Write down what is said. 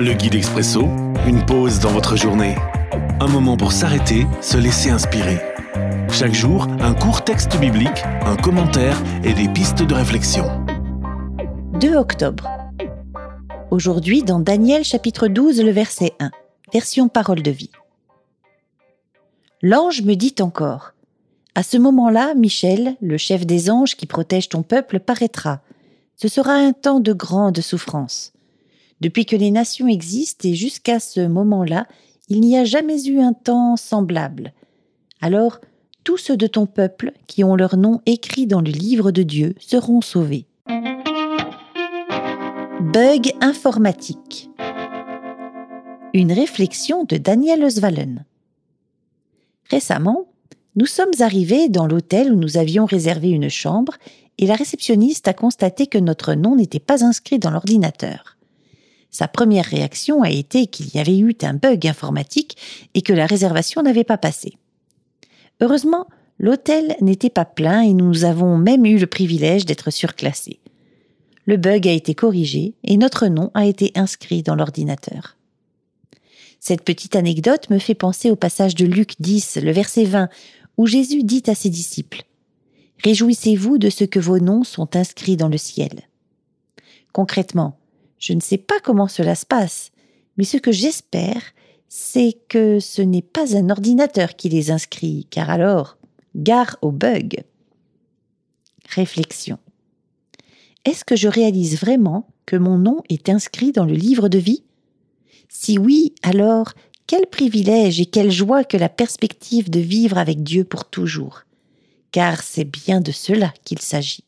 Le guide expresso, une pause dans votre journée. Un moment pour s'arrêter, se laisser inspirer. Chaque jour, un court texte biblique, un commentaire et des pistes de réflexion. 2 octobre. Aujourd'hui, dans Daniel chapitre 12, le verset 1, version parole de vie. L'ange me dit encore, À ce moment-là, Michel, le chef des anges qui protège ton peuple, paraîtra. Ce sera un temps de grande souffrance. Depuis que les nations existent et jusqu'à ce moment-là, il n'y a jamais eu un temps semblable. Alors, tous ceux de ton peuple qui ont leur nom écrit dans le livre de Dieu seront sauvés. Bug informatique. Une réflexion de Daniel Osvalen. Récemment, nous sommes arrivés dans l'hôtel où nous avions réservé une chambre et la réceptionniste a constaté que notre nom n'était pas inscrit dans l'ordinateur. Sa première réaction a été qu'il y avait eu un bug informatique et que la réservation n'avait pas passé. Heureusement, l'hôtel n'était pas plein et nous avons même eu le privilège d'être surclassés. Le bug a été corrigé et notre nom a été inscrit dans l'ordinateur. Cette petite anecdote me fait penser au passage de Luc 10, le verset 20, où Jésus dit à ses disciples Réjouissez-vous de ce que vos noms sont inscrits dans le ciel. Concrètement, je ne sais pas comment cela se passe, mais ce que j'espère, c'est que ce n'est pas un ordinateur qui les inscrit, car alors, gare au bug. Réflexion. Est-ce que je réalise vraiment que mon nom est inscrit dans le livre de vie? Si oui, alors quel privilège et quelle joie que la perspective de vivre avec Dieu pour toujours, car c'est bien de cela qu'il s'agit.